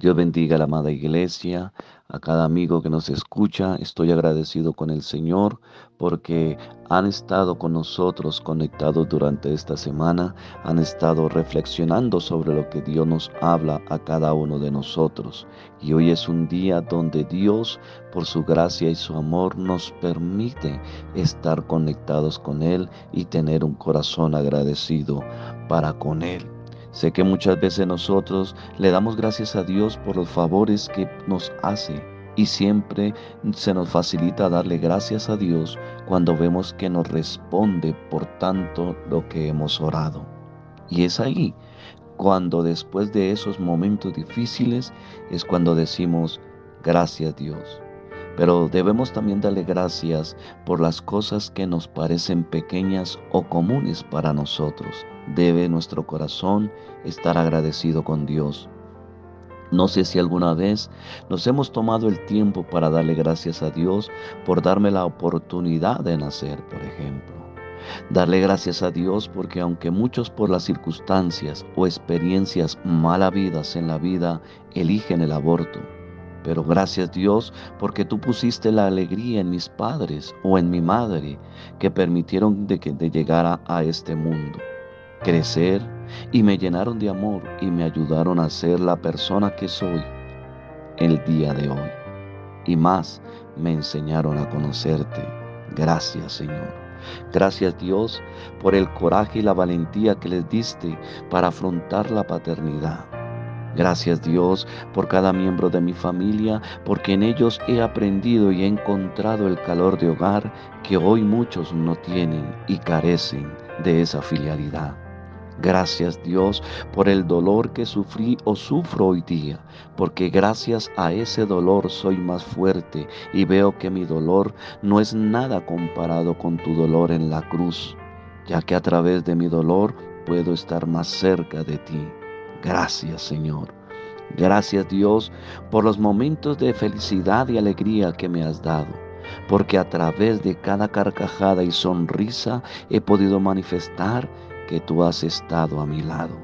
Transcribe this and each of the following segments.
Dios bendiga a la amada iglesia, a cada amigo que nos escucha. Estoy agradecido con el Señor porque han estado con nosotros conectados durante esta semana, han estado reflexionando sobre lo que Dios nos habla a cada uno de nosotros. Y hoy es un día donde Dios, por su gracia y su amor, nos permite estar conectados con Él y tener un corazón agradecido para con Él. Sé que muchas veces nosotros le damos gracias a Dios por los favores que nos hace y siempre se nos facilita darle gracias a Dios cuando vemos que nos responde por tanto lo que hemos orado. Y es ahí cuando después de esos momentos difíciles es cuando decimos gracias Dios. Pero debemos también darle gracias por las cosas que nos parecen pequeñas o comunes para nosotros. Debe nuestro corazón estar agradecido con Dios. No sé si alguna vez nos hemos tomado el tiempo para darle gracias a Dios por darme la oportunidad de nacer, por ejemplo. Darle gracias a Dios porque aunque muchos por las circunstancias o experiencias malavidas en la vida eligen el aborto, pero gracias Dios porque tú pusiste la alegría en mis padres o en mi madre que permitieron de que de llegara a este mundo, crecer y me llenaron de amor y me ayudaron a ser la persona que soy el día de hoy. Y más, me enseñaron a conocerte. Gracias Señor. Gracias Dios por el coraje y la valentía que les diste para afrontar la paternidad. Gracias Dios por cada miembro de mi familia, porque en ellos he aprendido y he encontrado el calor de hogar que hoy muchos no tienen y carecen de esa filialidad. Gracias Dios por el dolor que sufrí o sufro hoy día, porque gracias a ese dolor soy más fuerte y veo que mi dolor no es nada comparado con tu dolor en la cruz, ya que a través de mi dolor puedo estar más cerca de ti. Gracias Señor. Gracias Dios por los momentos de felicidad y alegría que me has dado, porque a través de cada carcajada y sonrisa he podido manifestar que tú has estado a mi lado.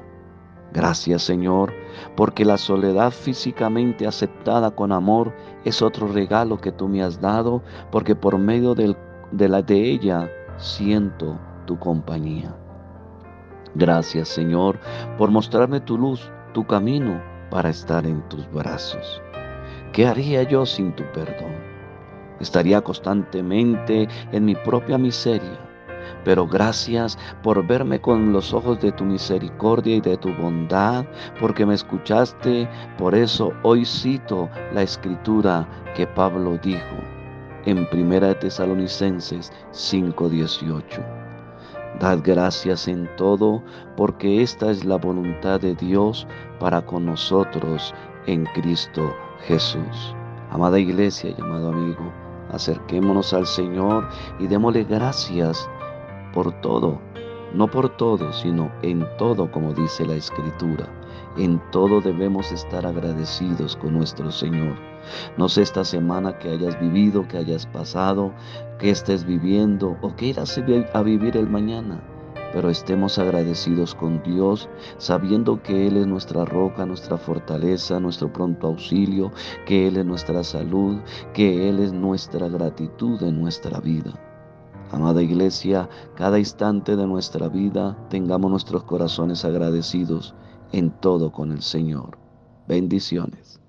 Gracias Señor, porque la soledad físicamente aceptada con amor es otro regalo que tú me has dado, porque por medio de, la, de ella siento tu compañía. Gracias Señor por mostrarme tu luz, tu camino para estar en tus brazos. ¿Qué haría yo sin tu perdón? Estaría constantemente en mi propia miseria, pero gracias por verme con los ojos de tu misericordia y de tu bondad, porque me escuchaste. Por eso hoy cito la escritura que Pablo dijo en 1 Tesalonicenses 5:18. Dad gracias en todo, porque esta es la voluntad de Dios para con nosotros en Cristo Jesús. Amada iglesia y amado amigo, acerquémonos al Señor y démosle gracias por todo, no por todo, sino en todo, como dice la Escritura. En todo debemos estar agradecidos con nuestro Señor. No sé esta semana que hayas vivido, que hayas pasado, que estés viviendo o que irás a vivir el mañana. Pero estemos agradecidos con Dios, sabiendo que Él es nuestra roca, nuestra fortaleza, nuestro pronto auxilio, que Él es nuestra salud, que Él es nuestra gratitud en nuestra vida. Amada iglesia, cada instante de nuestra vida tengamos nuestros corazones agradecidos en todo con el Señor. Bendiciones.